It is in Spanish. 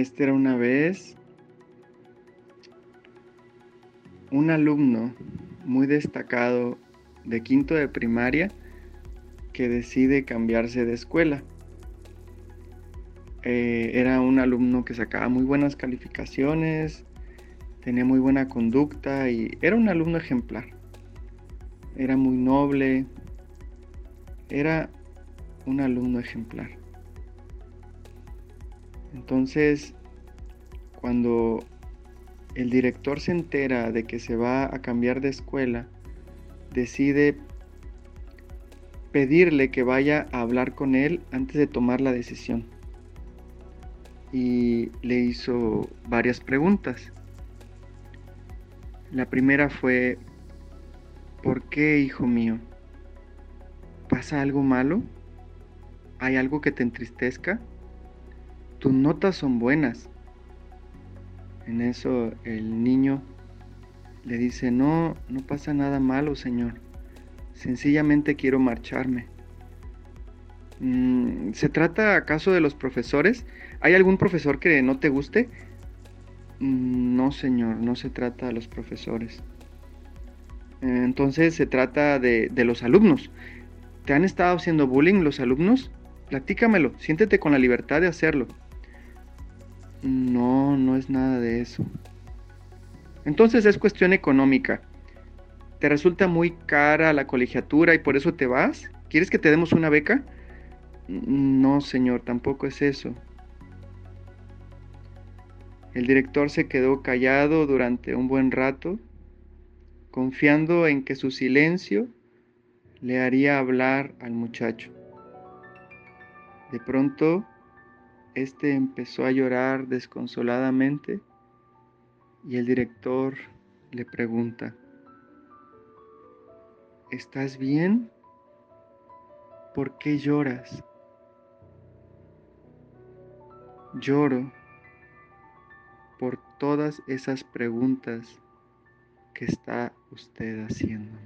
Este era una vez un alumno muy destacado de quinto de primaria que decide cambiarse de escuela. Eh, era un alumno que sacaba muy buenas calificaciones, tenía muy buena conducta y era un alumno ejemplar. Era muy noble, era un alumno ejemplar. Entonces, cuando el director se entera de que se va a cambiar de escuela, decide pedirle que vaya a hablar con él antes de tomar la decisión. Y le hizo varias preguntas. La primera fue, ¿por qué, hijo mío? ¿Pasa algo malo? ¿Hay algo que te entristezca? Tus notas son buenas. En eso el niño le dice, no, no pasa nada malo, Señor. Sencillamente quiero marcharme. Mm, ¿Se trata acaso de los profesores? ¿Hay algún profesor que no te guste? Mm, no, Señor, no se trata de los profesores. Entonces se trata de, de los alumnos. ¿Te han estado haciendo bullying los alumnos? Platícamelo, siéntete con la libertad de hacerlo. No, no es nada de eso. Entonces es cuestión económica. ¿Te resulta muy cara la colegiatura y por eso te vas? ¿Quieres que te demos una beca? No, señor, tampoco es eso. El director se quedó callado durante un buen rato, confiando en que su silencio le haría hablar al muchacho. De pronto, este empezó a llorar desconsoladamente y el director le pregunta, ¿estás bien? ¿Por qué lloras? Lloro por todas esas preguntas que está usted haciendo.